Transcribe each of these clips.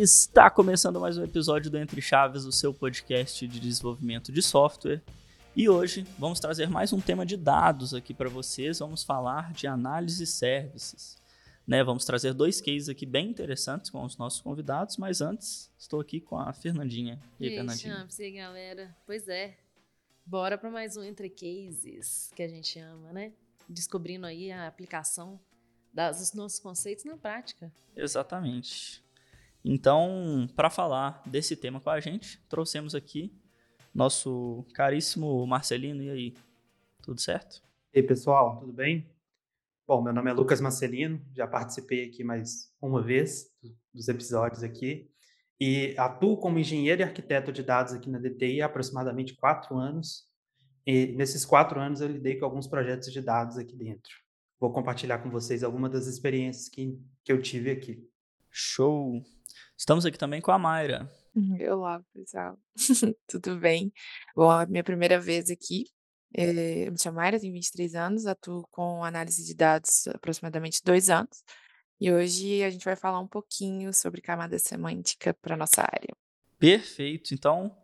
Está começando mais um episódio do Entre Chaves, o seu podcast de desenvolvimento de software. E hoje vamos trazer mais um tema de dados aqui para vocês. Vamos falar de análise services. Né, vamos trazer dois cases aqui bem interessantes com os nossos convidados, mas antes estou aqui com a Fernandinha. E aí, Fernandinha? Champs, e aí, galera? Pois é, bora para mais um Entre Cases, que a gente ama, né? Descobrindo aí a aplicação dos nossos conceitos na prática. Exatamente. Então, para falar desse tema com a gente, trouxemos aqui nosso caríssimo Marcelino. E aí, tudo certo? E aí, pessoal, tudo bem? Bom, meu nome é Lucas Marcelino, já participei aqui mais uma vez dos episódios aqui e atuo como engenheiro e arquiteto de dados aqui na DTI há aproximadamente quatro anos. E nesses quatro anos eu lidei com alguns projetos de dados aqui dentro. Vou compartilhar com vocês algumas das experiências que, que eu tive aqui. Show! Estamos aqui também com a Mayra. Uhum. Olá, pessoal. Tudo bem? Bom, é a minha primeira vez aqui. É, eu me chamo Mayra, tenho 23 anos, atuo com análise de dados há aproximadamente dois anos. E hoje a gente vai falar um pouquinho sobre camada semântica para nossa área. Perfeito. Então,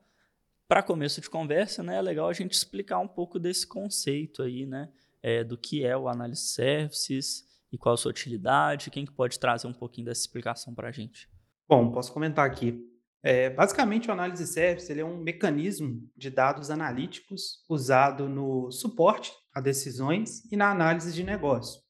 para começo de conversa, né, é legal a gente explicar um pouco desse conceito aí, né, é, do que é o análise services e qual a sua utilidade. Quem que pode trazer um pouquinho dessa explicação para a gente? Bom, posso comentar aqui. É, basicamente, o Análise Service ele é um mecanismo de dados analíticos usado no suporte a decisões e na análise de negócio.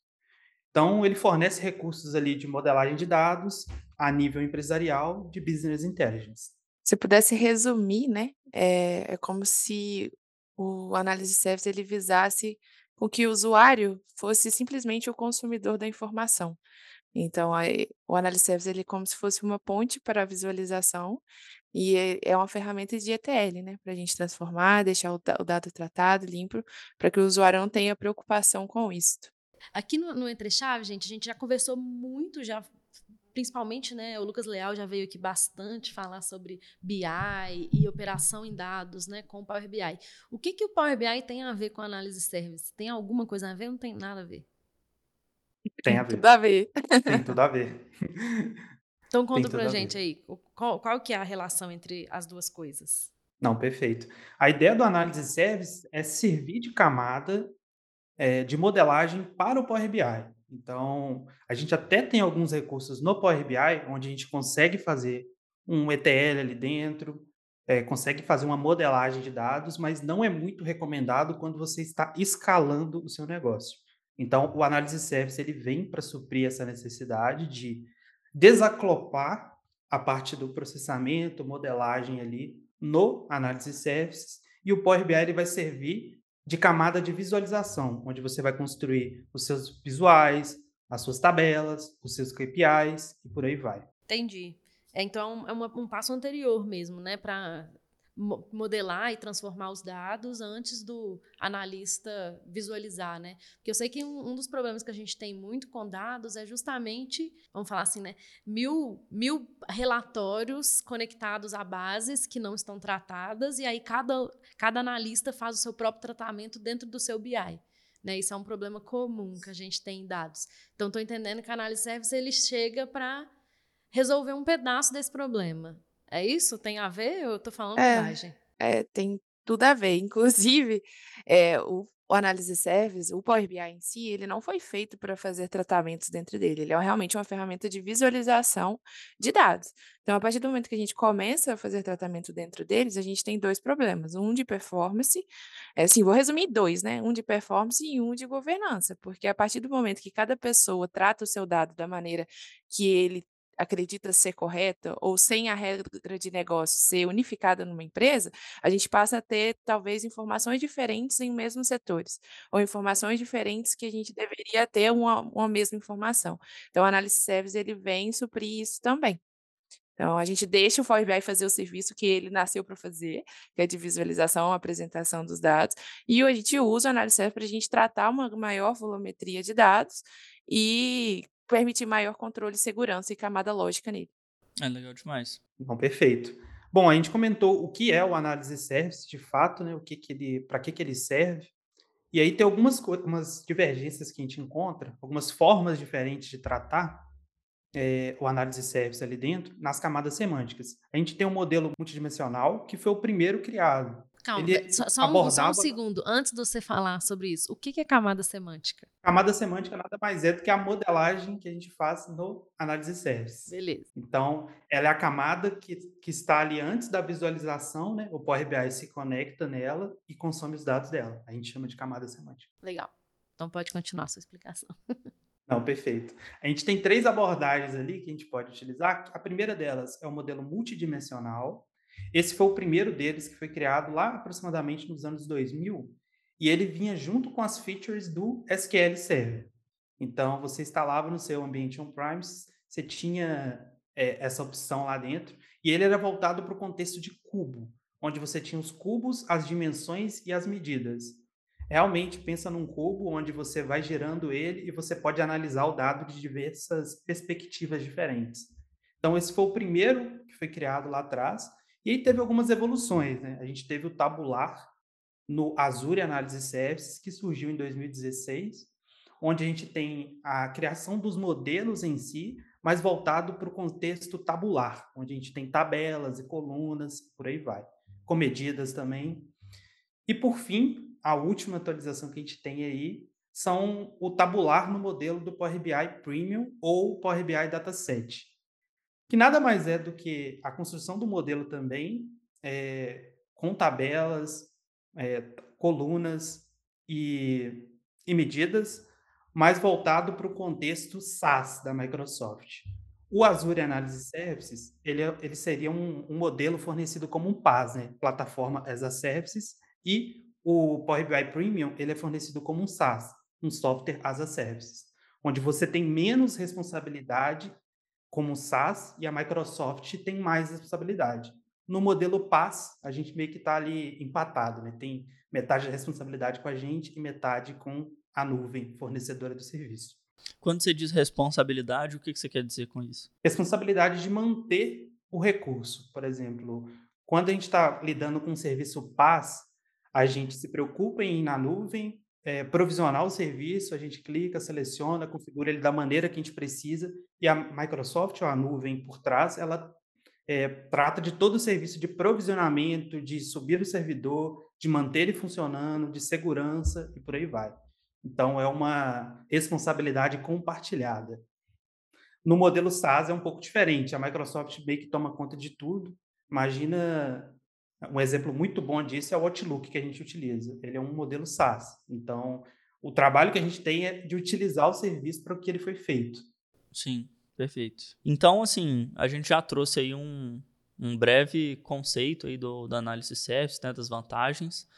Então, ele fornece recursos ali de modelagem de dados a nível empresarial de business intelligence. Se pudesse resumir, né, é, é como se o Análise Service ele visasse com que o usuário fosse simplesmente o consumidor da informação. Então, o Service ele é como se fosse uma ponte para a visualização e é, é uma ferramenta de ETL, né, para a gente transformar, deixar o, o dado tratado, limpo, para que o usuário não tenha preocupação com isso. Aqui no, no Entre Chaves, gente, a gente já conversou muito, já principalmente, né, o Lucas Leal já veio aqui bastante falar sobre BI e operação em dados, né, com o Power BI. O que, que o Power BI tem a ver com análise service? Tem alguma coisa a ver? Não tem nada a ver. Tem a ver. Tudo a ver. Tem tudo a ver. Então conta pra gente aí, qual, qual que é a relação entre as duas coisas? Não, perfeito. A ideia do análise service é servir de camada é, de modelagem para o Power BI. Então, a gente até tem alguns recursos no Power BI, onde a gente consegue fazer um ETL ali dentro, é, consegue fazer uma modelagem de dados, mas não é muito recomendado quando você está escalando o seu negócio. Então, o análise service ele vem para suprir essa necessidade de desaclopar a parte do processamento, modelagem ali no análise services e o Power BI ele vai servir de camada de visualização, onde você vai construir os seus visuais, as suas tabelas, os seus KPIs e por aí vai. Entendi. É, então é uma, um passo anterior mesmo, né, para modelar e transformar os dados antes do analista visualizar, né? Porque eu sei que um, um, dos problemas que a gente tem muito com dados é justamente, vamos falar assim, né? Mil, mil relatórios conectados a bases que não estão tratadas e aí cada, cada analista faz o seu próprio tratamento dentro do seu BI. Né? Isso é um problema comum que a gente tem em dados. Então, estou entendendo que a análise service ele chega para resolver um pedaço desse problema. É isso? Tem a ver? Eu tô falando É, bobagem. é, tem tudo a ver. Inclusive, é, o, o Analysis Service, o Power BI em si, ele não foi feito para fazer tratamentos dentro dele. Ele é realmente uma ferramenta de visualização de dados. Então, a partir do momento que a gente começa a fazer tratamento dentro deles, a gente tem dois problemas. Um de performance, é assim, vou resumir dois, né? Um de performance e um de governança. Porque a partir do momento que cada pessoa trata o seu dado da maneira que ele acredita ser correta ou sem a regra de negócio ser unificada numa empresa, a gente passa a ter talvez informações diferentes em mesmos setores, ou informações diferentes que a gente deveria ter uma, uma mesma informação. Então, o análise service ele vem suprir isso também. Então, a gente deixa o Power BI fazer o serviço que ele nasceu para fazer, que é de visualização, apresentação dos dados, e a gente usa o service para a gente tratar uma maior volumetria de dados e permitir maior controle, segurança e camada lógica nele. É legal demais. Bom, perfeito. Bom, a gente comentou o que é o análise service, de fato, né? O que, que ele, para que, que ele serve. E aí tem algumas, algumas divergências que a gente encontra, algumas formas diferentes de tratar. é, o análise service ali dentro nas camadas semânticas. A gente tem um modelo multidimensional que foi o primeiro criado. Calma, Ele só, só, abordava... um, só, um, segundo. Antes de você falar sobre isso, o que é camada semântica? Camada semântica nada mais é do que a modelagem que a gente faz no análise service. Beleza. Então, ela é a camada que, que está ali antes da visualização, né? O Power BI se conecta nela e consome os dados dela. A gente chama de camada semântica. Legal. Então pode continuar a sua explicação. Não, perfeito. A gente tem três abordagens ali que a gente pode utilizar. A primeira delas é o modelo multidimensional. Esse foi o primeiro deles que foi criado lá aproximadamente nos anos 2000 e ele vinha junto com as features do SQL Server. Então, você instalava no seu ambiente on-premise, você tinha é, essa opção lá dentro e ele era voltado para o contexto de cubo, onde você tinha os cubos, as dimensões e as medidas. Realmente pensa num cubo onde você vai gerando ele e você pode analisar o dado de diversas perspectivas diferentes. Então, esse foi o primeiro que foi criado lá atrás. E aí teve algumas evoluções. Né? A gente teve o tabular no Azure Analysis Services, que surgiu em 2016, onde a gente tem a criação dos modelos em si, mas voltado para o contexto tabular, onde a gente tem tabelas e colunas, por aí vai, com medidas também. E por fim, a última atualização que a gente tem aí são o tabular no modelo do Power BI Premium ou Power BI Dataset, que nada mais é do que a construção do modelo também é, com tabelas, é, colunas e, e medidas, mas voltado para o contexto SaaS da Microsoft. O Azure Analysis Services, ele, é, ele seria um, um, modelo fornecido como um PaaS, né? Plataforma as a Services, e o Power BI Premium ele é fornecido como um SaaS, um Software as a Service, onde você tem menos responsabilidade como SaaS e a Microsoft tem mais responsabilidade. No modelo PaaS, a gente meio que está ali empatado, né? Tem metade da responsabilidade com a gente e metade com a nuvem fornecedora do serviço. Quando você diz responsabilidade, o que você quer dizer com isso? Responsabilidade de manter o recurso. Por exemplo, quando a gente está lidando com um serviço PaaS, a gente se preocupa em ir na nuvem, é, provisionar o serviço, a gente clica, seleciona, configura ele da maneira que a gente precisa, e a Microsoft, ou a nuvem por trás, ela é, trata de todo o serviço de provisionamento, de subir o servidor, de manter ele funcionando, de segurança e por aí vai. Então, é uma responsabilidade compartilhada. No modelo SaaS é um pouco diferente, a Microsoft meio que toma conta de tudo. Imagina um exemplo muito bom disso é o Outlook que a gente utiliza. Ele é um modelo SaaS. Então, o trabalho que a gente tem é de utilizar o serviço para o que ele foi feito. Sim, perfeito. Então, assim, a gente já trouxe aí um, um breve conceito aí do, da análise service, né, das vantagens.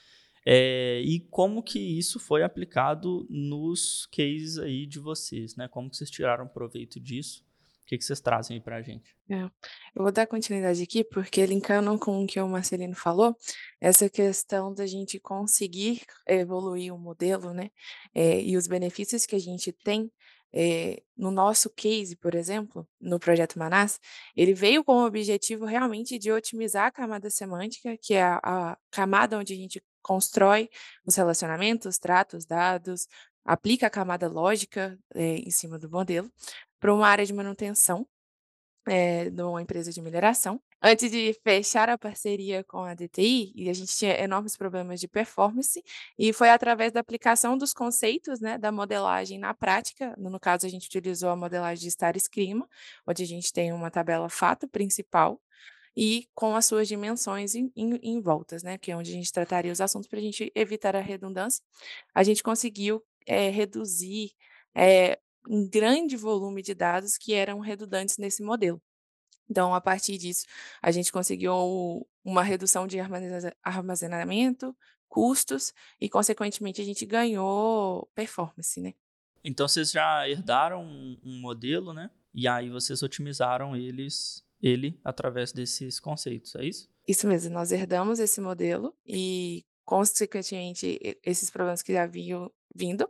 É, e como que isso foi aplicado nos cases aí de vocês, né? Como que vocês tiraram proveito disso? que, que vocês trazem aí para a gente? É, eu vou dar continuidade aqui, porque linkando com o que o Marcelino falou, essa questão da gente conseguir evoluir o modelo, né, é, e os benefícios que a gente tem é, no nosso case, por exemplo, no projeto Manas, ele veio com o objetivo realmente de otimizar a camada semântica, que é a, a camada onde a gente constrói os relacionamentos, trata os dados, aplica a camada lógica é, em cima do modelo, para uma área de manutenção é, de uma empresa de mineração. Antes de fechar a parceria com a DTI, e a gente tinha enormes problemas de performance, e foi através da aplicação dos conceitos né, da modelagem na prática. No caso, a gente utilizou a modelagem de Star Schema, onde a gente tem uma tabela fato principal, e com as suas dimensões em, em, em voltas, né, que é onde a gente trataria os assuntos para a gente evitar a redundância. A gente conseguiu é, reduzir é, um grande volume de dados que eram redundantes nesse modelo. Então, a partir disso, a gente conseguiu uma redução de armazenamento, custos e, consequentemente, a gente ganhou performance, né? Então, vocês já herdaram um modelo, né? E aí vocês otimizaram eles, ele através desses conceitos, é isso? Isso mesmo, nós herdamos esse modelo e, consequentemente, esses problemas que já haviam vindo,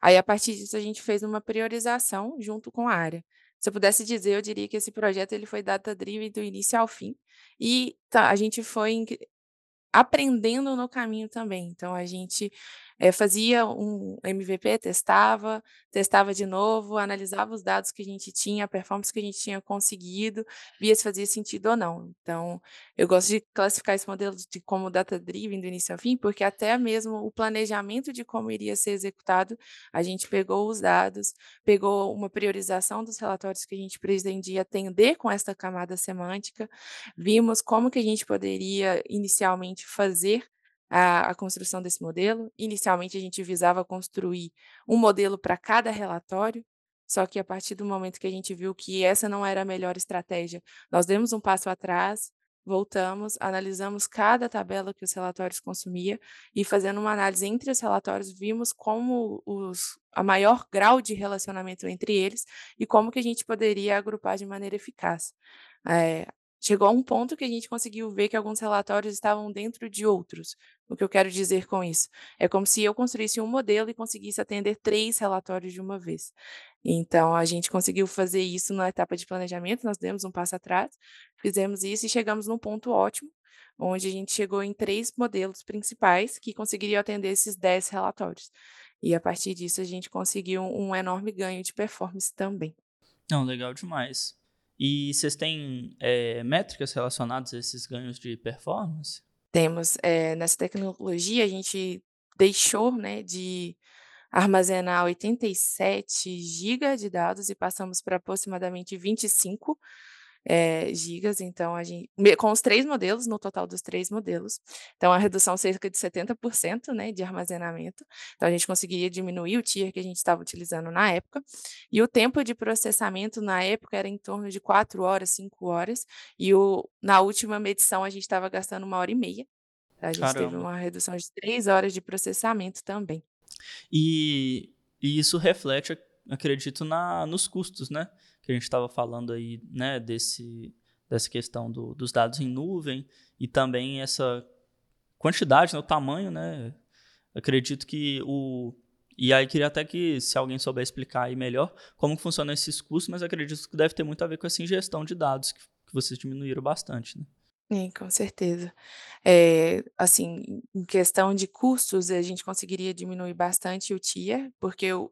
Aí, a partir disso, a gente fez uma priorização junto com a área. Se eu pudesse dizer, eu diria que esse projeto ele foi data-driven do início ao fim. E tá, a gente foi aprendendo no caminho também. Então, a gente é, fazia um MVP, testava, testava de novo, analisava os dados que a gente tinha, a performance que a gente tinha conseguido, via se fazia sentido ou não. Então, eu gosto de classificar esse modelo de como data-driven do início ao fim, porque até mesmo o planejamento de como iria ser executado, a gente pegou os dados, pegou uma priorização dos relatórios que a gente pretendia atender com esta camada semântica, vimos como que a gente poderia inicialmente fazer a, a construção desse modelo. Inicialmente, a gente visava construir um modelo para cada relatório, só que a partir do momento que a gente viu que essa não era a melhor estratégia, nós demos um passo atrás, voltamos, analisamos cada tabela que os relatórios consumia e fazendo uma análise entre os relatórios, vimos como os, a maior grau de relacionamento entre eles e como que a gente poderia agrupar de maneira eficaz. É, Chegou a um ponto que a gente conseguiu ver que alguns relatórios estavam dentro de outros. O que eu quero dizer com isso? É como se eu construísse um modelo e conseguisse atender três relatórios de uma vez. Então, a gente conseguiu fazer isso na etapa de planejamento, nós demos um passo atrás, fizemos isso e chegamos num ponto ótimo, onde a gente chegou em três modelos principais que conseguiriam atender esses dez relatórios. E a partir disso, a gente conseguiu um enorme ganho de performance também. Não, legal demais. E vocês têm é, métricas relacionadas a esses ganhos de performance? Temos. É, nessa tecnologia, a gente deixou né, de armazenar 87 GB de dados e passamos para aproximadamente 25 é, gigas, então a gente, com os três modelos, no total dos três modelos, então a redução cerca de 70% né, de armazenamento, então a gente conseguiria diminuir o tier que a gente estava utilizando na época, e o tempo de processamento na época era em torno de 4 horas, 5 horas, e o, na última medição a gente estava gastando uma hora e meia, a gente Caramba. teve uma redução de 3 horas de processamento também. E, e isso reflete, acredito, na, nos custos, né? Que a gente estava falando aí, né, desse, dessa questão do, dos dados em nuvem e também essa quantidade, né, o tamanho, né? Acredito que o e aí queria até que se alguém souber explicar aí melhor como funcionam esses custos, mas acredito que deve ter muito a ver com essa ingestão de dados que, que vocês diminuíram bastante, né? Com certeza. É, assim, em questão de custos, a gente conseguiria diminuir bastante o TIA, porque o,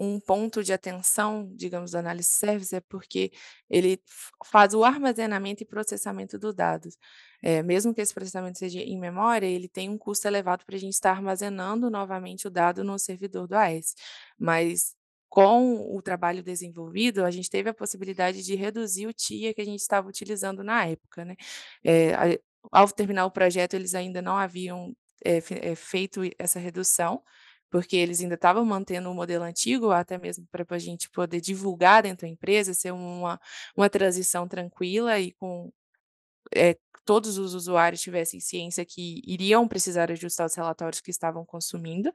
um ponto de atenção, digamos, do análise service é porque ele faz o armazenamento e processamento dos dados. É, mesmo que esse processamento seja em memória, ele tem um custo elevado para a gente estar armazenando novamente o dado no servidor do AS. Mas com o trabalho desenvolvido, a gente teve a possibilidade de reduzir o TIA que a gente estava utilizando na época. Né? É, ao terminar o projeto, eles ainda não haviam é, feito essa redução, porque eles ainda estavam mantendo o modelo antigo, até mesmo para a gente poder divulgar dentro da empresa, ser uma, uma transição tranquila e com é, todos os usuários tivessem ciência que iriam precisar ajustar os relatórios que estavam consumindo,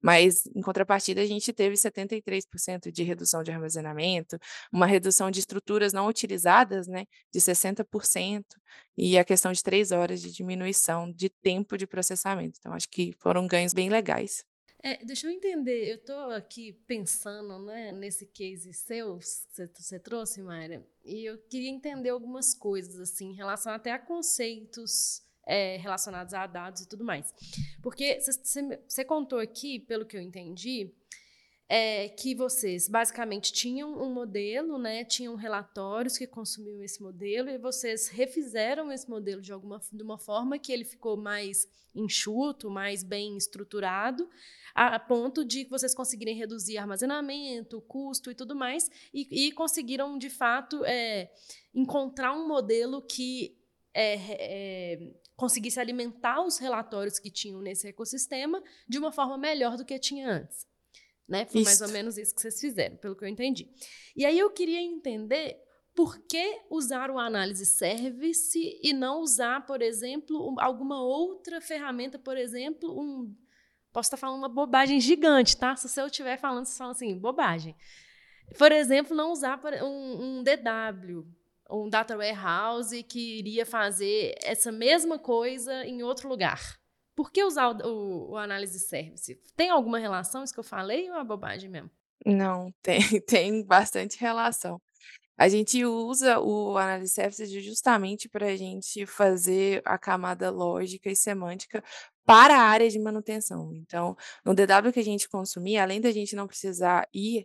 mas em contrapartida a gente teve 73% de redução de armazenamento, uma redução de estruturas não utilizadas, né, de 60%, e a questão de três horas de diminuição de tempo de processamento. Então, acho que foram ganhos bem legais. É, deixa eu entender, eu estou aqui pensando né, nesse case seu que você trouxe, Mayra, e eu queria entender algumas coisas, assim, em relação até a conceitos é, relacionados a dados e tudo mais. Porque você contou aqui, pelo que eu entendi, é que vocês basicamente tinham um modelo, né, tinham relatórios que consumiam esse modelo e vocês refizeram esse modelo de alguma de uma forma que ele ficou mais enxuto, mais bem estruturado, a ponto de vocês conseguirem reduzir armazenamento, custo e tudo mais, e, e conseguiram de fato é, encontrar um modelo que é, é, conseguisse alimentar os relatórios que tinham nesse ecossistema de uma forma melhor do que tinha antes. Né? Foi isso. mais ou menos isso que vocês fizeram, pelo que eu entendi. E aí eu queria entender por que usar o análise service e não usar, por exemplo, alguma outra ferramenta, por exemplo, um. Posso estar falando uma bobagem gigante, tá? Se eu estiver falando, vocês falam assim, bobagem. Por exemplo, não usar um, um DW, um Data Warehouse que iria fazer essa mesma coisa em outro lugar. Por que usar o, o, o análise service? Tem alguma relação isso que eu falei ou é bobagem mesmo? Não, tem, tem bastante relação. A gente usa o análise service justamente para a gente fazer a camada lógica e semântica para a área de manutenção. Então, no DW que a gente consumia, além da gente não precisar ir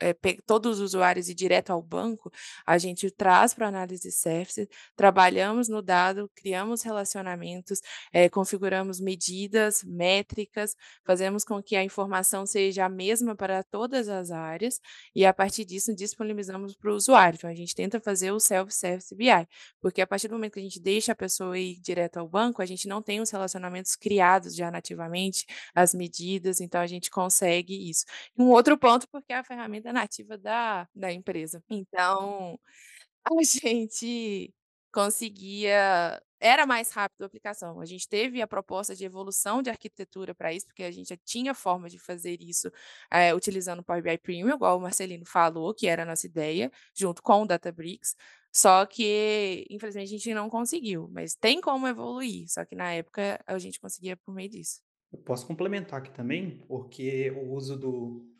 é, todos os usuários e direto ao banco, a gente traz para análise service, trabalhamos no dado, criamos relacionamentos, é, configuramos medidas, métricas, fazemos com que a informação seja a mesma para todas as áreas e a partir disso disponibilizamos para o usuário. Então a gente tenta fazer o self-service BI, porque a partir do momento que a gente deixa a pessoa ir direto ao banco, a gente não tem os relacionamentos criados já nativamente, as medidas, então a gente consegue isso. Um outro ponto, porque a ferramenta nativa da, da empresa. Então, a gente conseguia. Era mais rápido a aplicação. A gente teve a proposta de evolução de arquitetura para isso, porque a gente já tinha forma de fazer isso é, utilizando o Power BI Premium, igual o Marcelino falou, que era a nossa ideia, junto com o Databricks. Só que, infelizmente, a gente não conseguiu. Mas tem como evoluir. Só que na época a gente conseguia por meio disso. Eu posso complementar aqui também, porque o uso do,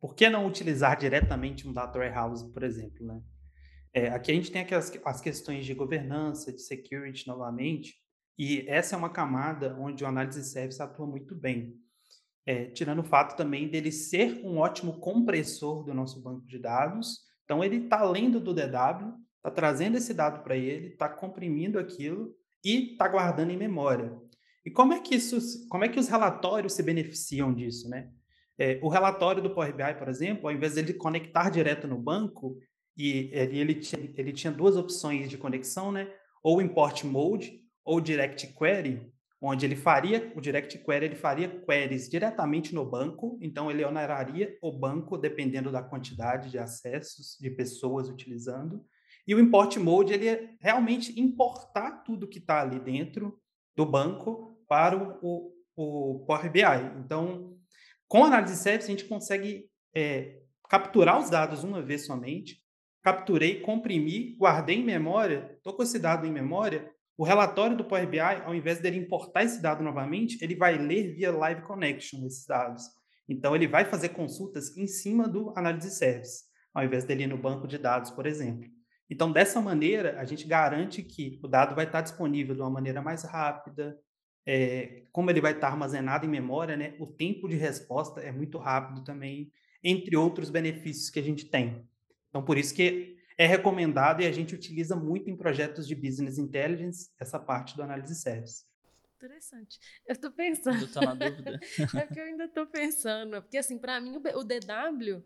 por que não utilizar diretamente um data warehouse, por exemplo, né? É, aqui a gente tem aquelas, as questões de governança, de security novamente, e essa é uma camada onde o análise service atua muito bem. É, tirando o fato também dele ser um ótimo compressor do nosso banco de dados. Então, ele está lendo do DW, está trazendo esse dado para ele, está comprimindo aquilo e está guardando em memória. E como é que isso, como é que os relatórios se beneficiam disso, né? É, o relatório do Power BI, por exemplo, ao invés de conectar direto no banco, e ele, ele, tinha, ele tinha duas opções de conexão, né? Ou import mode ou direct query, onde ele faria o direct query, ele faria queries diretamente no banco, então ele oneraria o banco dependendo da quantidade de acessos de pessoas utilizando. E o import mode ele é realmente importar tudo que está ali dentro do banco para o, o, o Power BI. Então com a análise service, a gente consegue é, capturar os dados uma vez somente, capturei, comprimi, guardei em memória, estou com esse dado em memória, o relatório do Power BI, ao invés dele importar esse dado novamente, ele vai ler via Live Connection esses dados. Então, ele vai fazer consultas em cima do Analysis Service, ao invés dele ir no banco de dados, por exemplo. Então, dessa maneira, a gente garante que o dado vai estar disponível de uma maneira mais rápida, é, como ele vai estar armazenado em memória, né, o tempo de resposta é muito rápido também, entre outros benefícios que a gente tem. Então, por isso que é recomendado e a gente utiliza muito em projetos de business intelligence essa parte do análise service. Interessante. Eu estou pensando. Estou na dúvida. é porque eu ainda estou pensando. Porque, assim, para mim, o DW,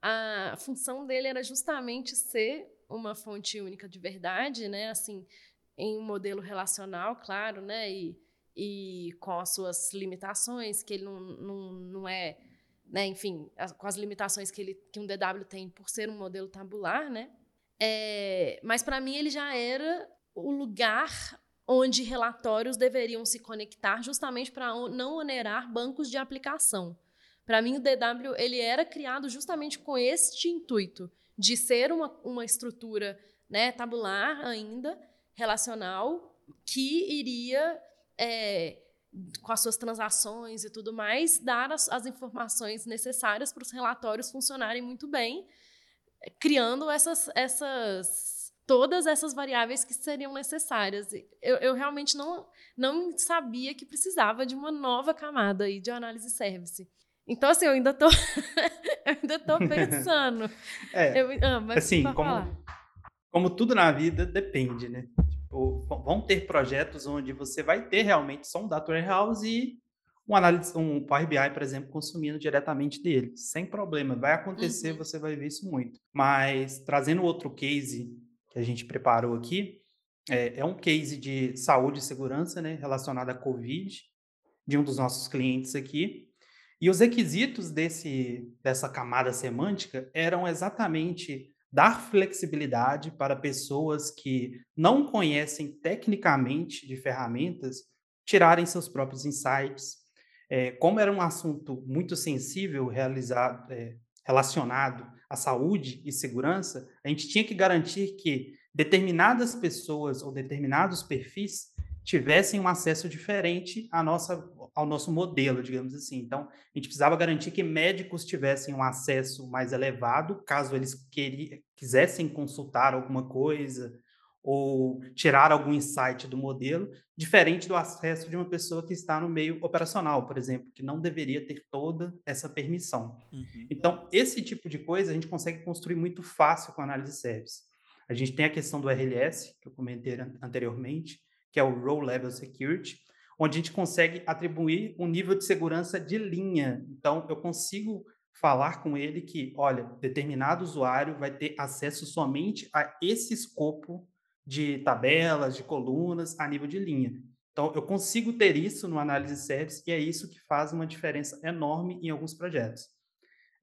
a função dele era justamente ser uma fonte única de verdade, né? Assim, em um modelo relacional, claro, né? E e com as suas limitações, que ele não, não, não é, né, enfim, com as limitações que, ele, que um DW tem por ser um modelo tabular, né? É, mas para mim ele já era o lugar onde relatórios deveriam se conectar justamente para não onerar bancos de aplicação. Para mim o DW ele era criado justamente com este intuito de ser uma, uma estrutura né, tabular ainda, relacional, que iria é, com as suas transações e tudo mais, dar as, as informações necessárias para os relatórios funcionarem muito bem, criando essas, essas todas essas variáveis que seriam necessárias. Eu, eu realmente não, não sabia que precisava de uma nova camada aí de análise service. Então, assim, eu ainda tô, eu ainda tô pensando. é, eu, ah, assim, como, como tudo na vida, depende, né? Ou vão ter projetos onde você vai ter realmente só um data warehouse e um análise, um Power BI, por exemplo, consumindo diretamente dele, sem problema. Vai acontecer, uhum. você vai ver isso muito. Mas trazendo outro case que a gente preparou aqui, é, é um case de saúde e segurança, né, relacionado à COVID, de um dos nossos clientes aqui. E os requisitos desse, dessa camada semântica eram exatamente dar flexibilidade para pessoas que não conhecem tecnicamente de ferramentas tirarem seus próprios insights. É, como era um assunto muito sensível realizado, é, relacionado à saúde e segurança, a gente tinha que garantir que determinadas pessoas ou determinados perfis tivessem um acesso diferente à nossa, ao nosso modelo, digamos assim. Então, a gente precisava garantir que médicos tivessem um acesso mais elevado, caso eles quisessem consultar alguma coisa, ou tirar algum insight do modelo, diferente do acesso de uma pessoa que está no meio operacional, por exemplo, que não deveria ter toda essa permissão. Uhum. Então, esse tipo de coisa a gente consegue construir muito fácil com a análise de service. A gente tem a questão do RLS, que eu comentei anteriormente, que é o Role Level Security, onde a gente consegue atribuir um nível de segurança de linha. Então, eu consigo falar com ele que, olha, determinado usuário vai ter acesso somente a esse escopo de tabelas, de colunas a nível de linha. Então, eu consigo ter isso no análise service e é isso que faz uma diferença enorme em alguns projetos.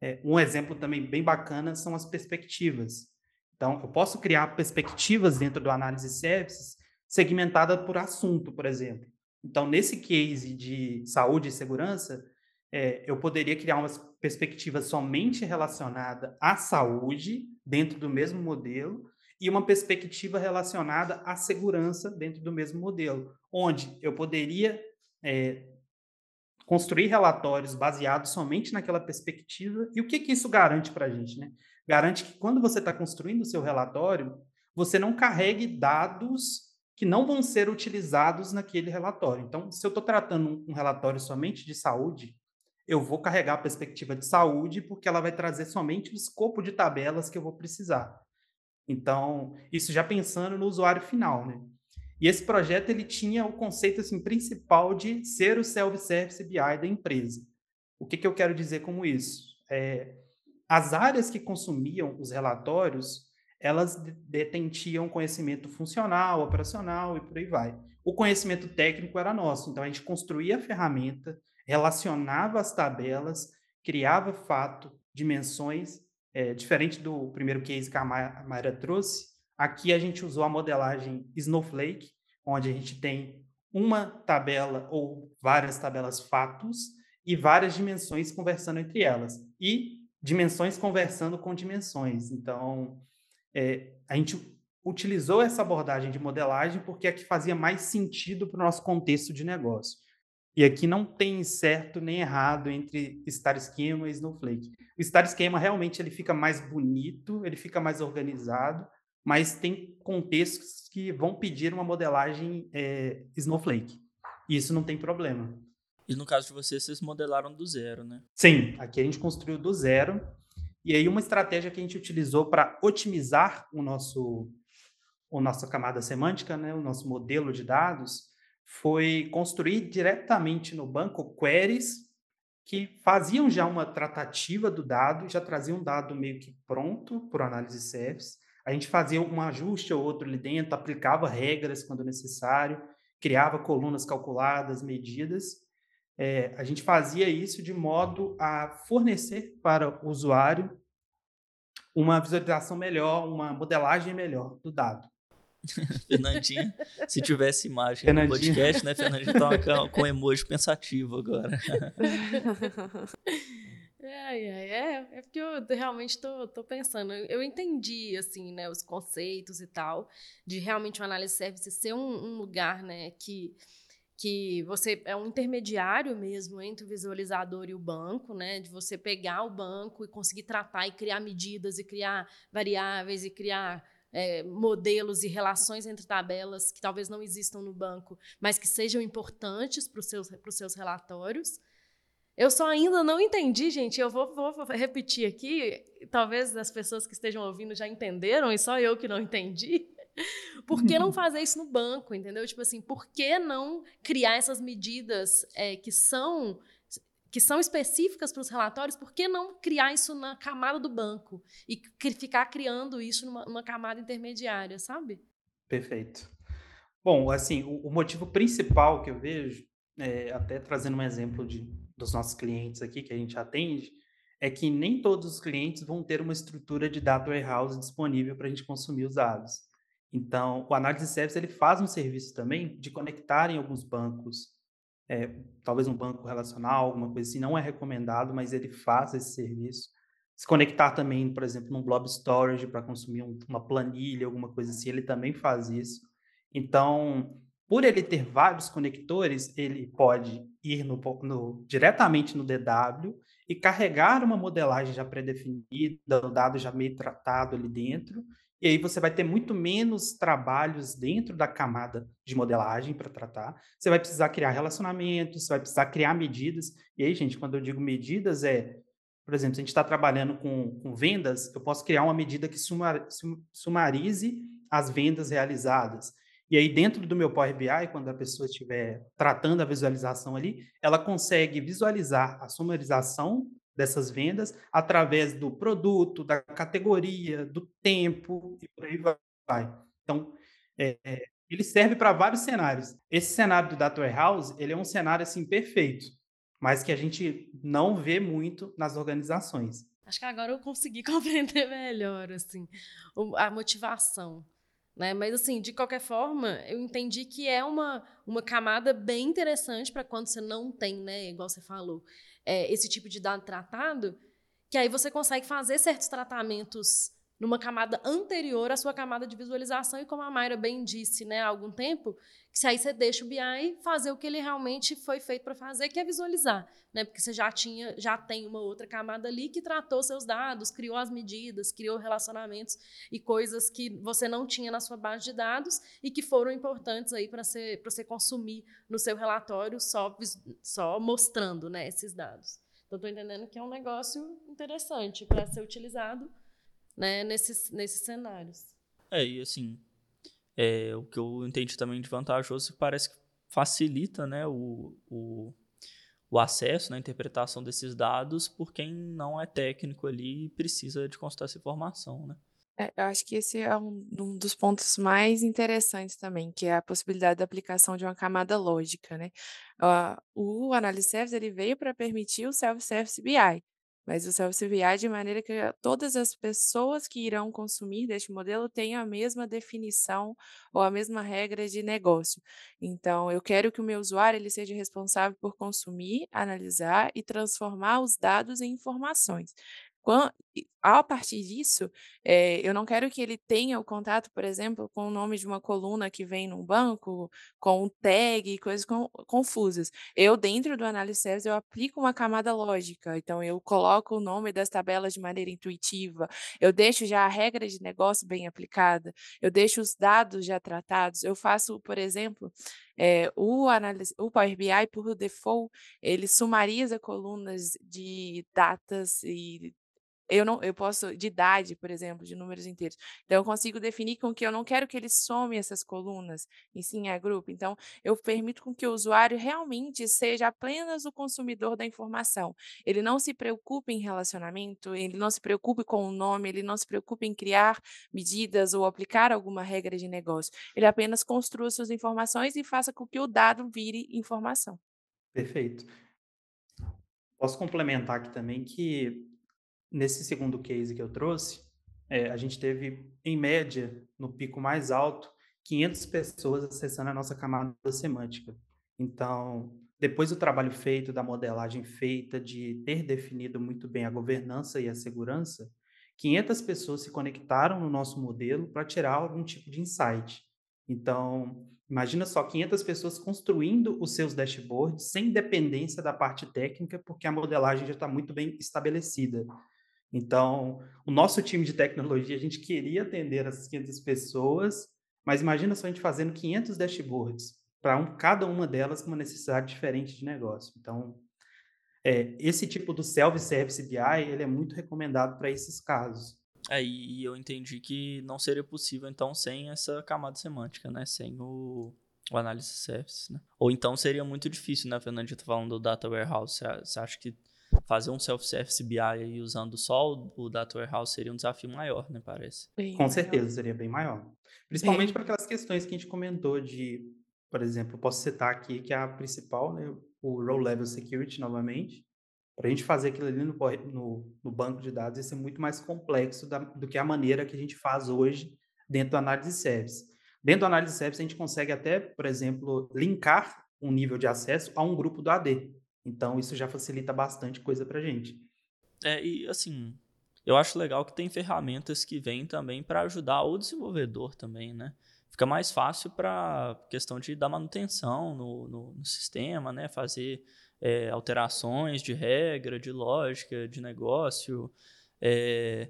É, um exemplo também bem bacana são as perspectivas. Então, eu posso criar perspectivas dentro do análise services segmentada por assunto, por exemplo. Então, nesse case de saúde e segurança, é, eu poderia criar uma perspectiva somente relacionada à saúde dentro do mesmo modelo e uma perspectiva relacionada à segurança dentro do mesmo modelo, onde eu poderia é, construir relatórios baseados somente naquela perspectiva. E o que, que isso garante para a gente? Né? Garante que quando você está construindo o seu relatório, você não carregue dados que não vão ser utilizados naquele relatório. Então, se eu estou tratando um relatório somente de saúde, eu vou carregar a perspectiva de saúde, porque ela vai trazer somente o escopo de tabelas que eu vou precisar. Então, isso já pensando no usuário final, né? E esse projeto ele tinha o conceito assim principal de ser o self-service BI da empresa. O que, que eu quero dizer com isso? É, as áreas que consumiam os relatórios, elas detentiam conhecimento funcional, operacional e por aí vai. O conhecimento técnico era nosso, então a gente construía a ferramenta, relacionava as tabelas, criava fato, dimensões é, diferente do primeiro case que a Mayra trouxe, aqui a gente usou a modelagem Snowflake, onde a gente tem uma tabela ou várias tabelas fatos e várias dimensões conversando entre elas. E dimensões conversando com dimensões. Então, é, a gente utilizou essa abordagem de modelagem porque é que fazia mais sentido para o nosso contexto de negócio. E aqui não tem certo nem errado entre Star Schema e Snowflake. O Star Schema realmente ele fica mais bonito, ele fica mais organizado, mas tem contextos que vão pedir uma modelagem é, Snowflake. E isso não tem problema. E no caso de vocês, vocês modelaram do zero, né? Sim, aqui a gente construiu do zero. E aí uma estratégia que a gente utilizou para otimizar o nosso, o nossa camada semântica, né, o nosso modelo de dados, foi construir diretamente no banco queries que faziam já uma tratativa do dado, já traziam um dado meio que pronto para análise service. A gente fazia um ajuste ou outro ali dentro, aplicava regras quando necessário, criava colunas calculadas, medidas. É, a gente fazia isso de modo a fornecer para o usuário uma visualização melhor, uma modelagem melhor do dado. Fernandinha, se tivesse imagem Fernandinha. no podcast, né? Fernandinha tá com emoji pensativo agora. É, é, é, é porque eu realmente tô, tô pensando. Eu entendi, assim, né, os conceitos e tal, de realmente o análise service ser um, um lugar, né, que que você é um intermediário mesmo entre o visualizador e o banco, né? De você pegar o banco e conseguir tratar e criar medidas e criar variáveis e criar é, modelos e relações entre tabelas que talvez não existam no banco, mas que sejam importantes para os seus, seus relatórios. Eu só ainda não entendi, gente. Eu vou, vou, repetir aqui. Talvez as pessoas que estejam ouvindo já entenderam e só eu que não entendi. Por que não fazer isso no banco, entendeu? Tipo assim, por que não criar essas medidas é, que são que são específicas para os relatórios, por que não criar isso na camada do banco e ficar criando isso numa, numa camada intermediária, sabe? Perfeito. Bom, assim, o, o motivo principal que eu vejo, é, até trazendo um exemplo de, dos nossos clientes aqui que a gente atende, é que nem todos os clientes vão ter uma estrutura de data warehouse disponível para a gente consumir os dados. Então, o Análise Service ele faz um serviço também de conectar em alguns bancos é, talvez um banco relacional, alguma coisa assim, não é recomendado, mas ele faz esse serviço. Se conectar também, por exemplo, num Blob Storage para consumir um, uma planilha, alguma coisa assim, ele também faz isso. Então, por ele ter vários conectores, ele pode ir no, no, diretamente no DW e carregar uma modelagem já pré-definida, o dado já meio tratado ali dentro, E aí você vai ter muito menos trabalhos dentro da camada de modelagem para tratar. Você vai precisar criar relacionamentos, você vai precisar criar medidas. E aí, gente, quando eu digo medidas, é, por exemplo, se a gente está trabalhando com, com, vendas, eu posso criar uma medida que sumar, sum, sumarize as vendas realizadas. E aí, dentro do meu Power BI, quando a pessoa estiver tratando a visualização ali, ela consegue visualizar a sumarização dessas vendas através do produto, da categoria, do tempo e por aí vai. Então, é, é, ele serve para vários cenários. Esse cenário do Data Warehouse, ele é um cenário assim perfeito, mas que a gente não vê muito nas organizações. Acho que agora eu consegui compreender melhor assim a motivação. Né? Mas, assim, de qualquer forma, eu entendi que é uma, uma camada bem interessante para quando você não tem, né, igual você falou, é, esse tipo de dado tratado, que aí você consegue fazer certos tratamentos numa camada anterior à sua camada de visualização, e como a Mayra bem disse né, há algum tempo, que aí você deixa o BI fazer o que ele realmente foi feito para fazer, que é visualizar, né? Porque você já tinha, já tem uma outra camada ali que tratou seus dados, criou as medidas, criou relacionamentos e coisas que você não tinha na sua base de dados e que foram importantes aí para você, você consumir no seu relatório só, só mostrando né, esses dados. Então, estou entendendo que é um negócio interessante para ser utilizado né, nesses, nesses cenários. É, e assim, é, o que eu entendi também de vantajoso é parece que facilita né, o, o, o acesso, né, a interpretação desses dados por quem não é técnico ali e precisa de consultar essa informação, né? É, eu acho que esse é um, um, dos pontos mais interessantes também, que é a possibilidade da aplicação de uma camada lógica, né? Uh, o Analysis Service ele veio para permitir o Self-Service BI, mas o self-CVI de maneira que todas as pessoas que irão consumir deste modelo tenham a mesma definição ou a mesma regra de negócio. Então, eu quero que o meu usuário ele seja responsável por consumir, analisar e transformar os dados em informações. A partir disso, é, eu não quero que ele tenha o contato, por exemplo, com o nome de uma coluna que vem num banco, com um tag, coisas com, confusas. Eu, dentro do Service, eu aplico uma camada lógica. Então, eu coloco o nome das tabelas de maneira intuitiva, eu deixo já a regra de negócio bem aplicada, eu deixo os dados já tratados. Eu faço, por exemplo, é, o, análise, o Power BI, por default, ele sumariza colunas de datas e eu não, eu posso, de idade, por exemplo, de números inteiros. Então, eu consigo definir com que eu não quero que ele some essas colunas, e sim a grupo. Então, eu permito com que o usuário realmente seja apenas o consumidor da informação. Ele não se preocupe em relacionamento, ele não se preocupe com o nome, ele não se preocupe em criar medidas ou aplicar alguma regra de negócio. Ele apenas construa suas informações e faça com que o dado vire informação. Perfeito. Posso complementar aqui também que Nesse segundo case que eu trouxe, é, a gente teve, em média, no pico mais alto, 500 pessoas acessando a nossa camada semântica. Então, depois do trabalho feito, da modelagem feita, de ter definido muito bem a governança e a segurança, 500 pessoas se conectaram no nosso modelo para tirar algum tipo de insight. Então, imagina só 500 pessoas construindo os seus dashboards sem dependência da parte técnica, porque a modelagem já está muito bem estabelecida. Então, o nosso time de tecnologia, a gente queria atender essas 500 pessoas, mas imagina só a gente fazendo 500 dashboards para um, cada uma delas com uma necessidade diferente de negócio. Então, é, esse tipo do self-service BI, ele é muito recomendado para esses casos. É, e eu entendi que não seria possível, então, sem essa camada semântica, né? Sem o, o análise service, né? Ou então seria muito difícil, né, Fernandito, falando do data warehouse. Você acha que fazer um self-service BI aí usando só o, o Data Warehouse seria um desafio maior, né, parece. Bem Com certeza, seria bem maior. Principalmente para aquelas questões que a gente comentou de, por exemplo, posso citar aqui que é a principal, né, o Row Level Security, novamente, para a gente fazer aquilo ali no, no, no, banco de dados, isso é muito mais complexo da, do que a maneira que a gente faz hoje dentro do Análise Service. Dentro do Análise Service, a gente consegue até, por exemplo, linkar um nível de acesso a um grupo do AD. Então, isso já facilita bastante coisa para gente. É, e assim, eu acho legal que tem ferramentas que vêm também para ajudar o desenvolvedor também, né? Fica mais fácil para questão de dar manutenção no, no, no sistema, né? Fazer é, alterações de regra, de lógica, de negócio. É,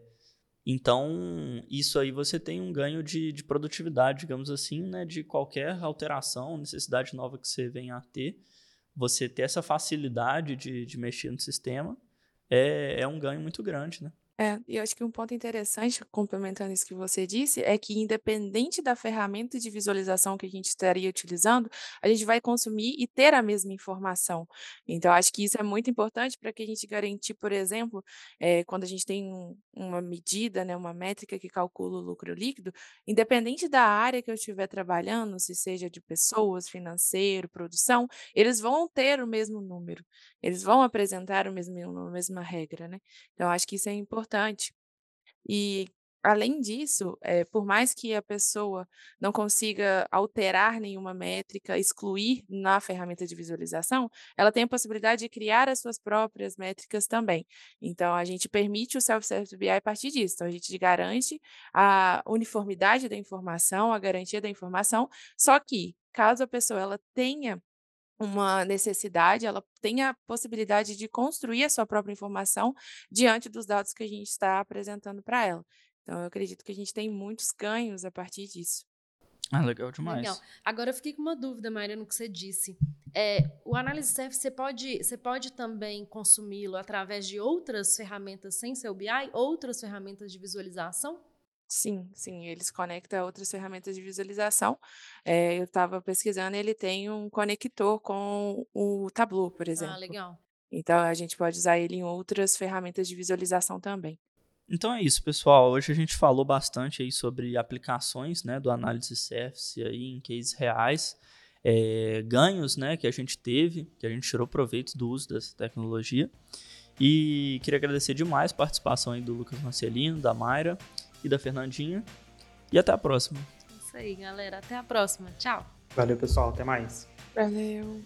Então, isso aí você tem um ganho de, de produtividade, digamos assim, né? De qualquer alteração, necessidade nova que você venha a ter. Você ter essa facilidade de, de mexer no sistema é, é um ganho muito grande, né? É, e eu acho que um ponto interessante, complementando isso que você disse, é que independente da ferramenta de visualização que a gente estaria utilizando, a gente vai consumir e ter a mesma informação. Então, acho que isso é muito importante para que a gente garantir, por exemplo, eh, quando a gente tem um- uma medida, né, uma métrica que calcula o lucro líquido, independente da área que eu estiver trabalhando, se seja de pessoas, financeiro, produção, eles vão ter o mesmo número, eles vão apresentar o mesmo, a mesma regra, né? Então, acho que isso é importante. E, além disso, eh, por mais que a pessoa não consiga alterar nenhuma métrica, excluir na ferramenta de visualização, ela tem a possibilidade de criar as suas próprias métricas também. Então, a gente permite o self-service BI a partir disso. Então, a gente garante a uniformidade da informação, a garantia da informação, só que, caso a pessoa ela tenha uma necessidade, ela tem a possibilidade de construir a sua própria informação diante dos dados que a gente está apresentando para ela. Então, eu acredito que a gente tem muitos ganhos a partir disso. Ah, legal demais. Legal. Agora eu fiquei com uma dúvida, Maria, no que você disse. É, o análise service, você pode, você pode também consumi-lo através de outras ferramentas sem ser o BI, outras ferramentas de visualização? Sim, sim, eles conectam a outras ferramentas de visualização. Eh, eu estava pesquisando, ele tem um conector com o Tableau, por Ah, exemplo. legal. Então, a gente pode usar ele em outras ferramentas de visualização também. Então é isso, pessoal. Hoje a gente falou bastante aí sobre aplicações, né, do análise service aí em cases reais, é, ganhos, né, que a gente teve, que a gente tirou proveito do uso dessa tecnologia. E queria agradecer demais a participação aí do Lucas Marcelino, da Mayra e da Fernandinha. E até a próxima. Isso aí, galera. Até a próxima. Tchau. Valeu, pessoal. Até mais. Valeu.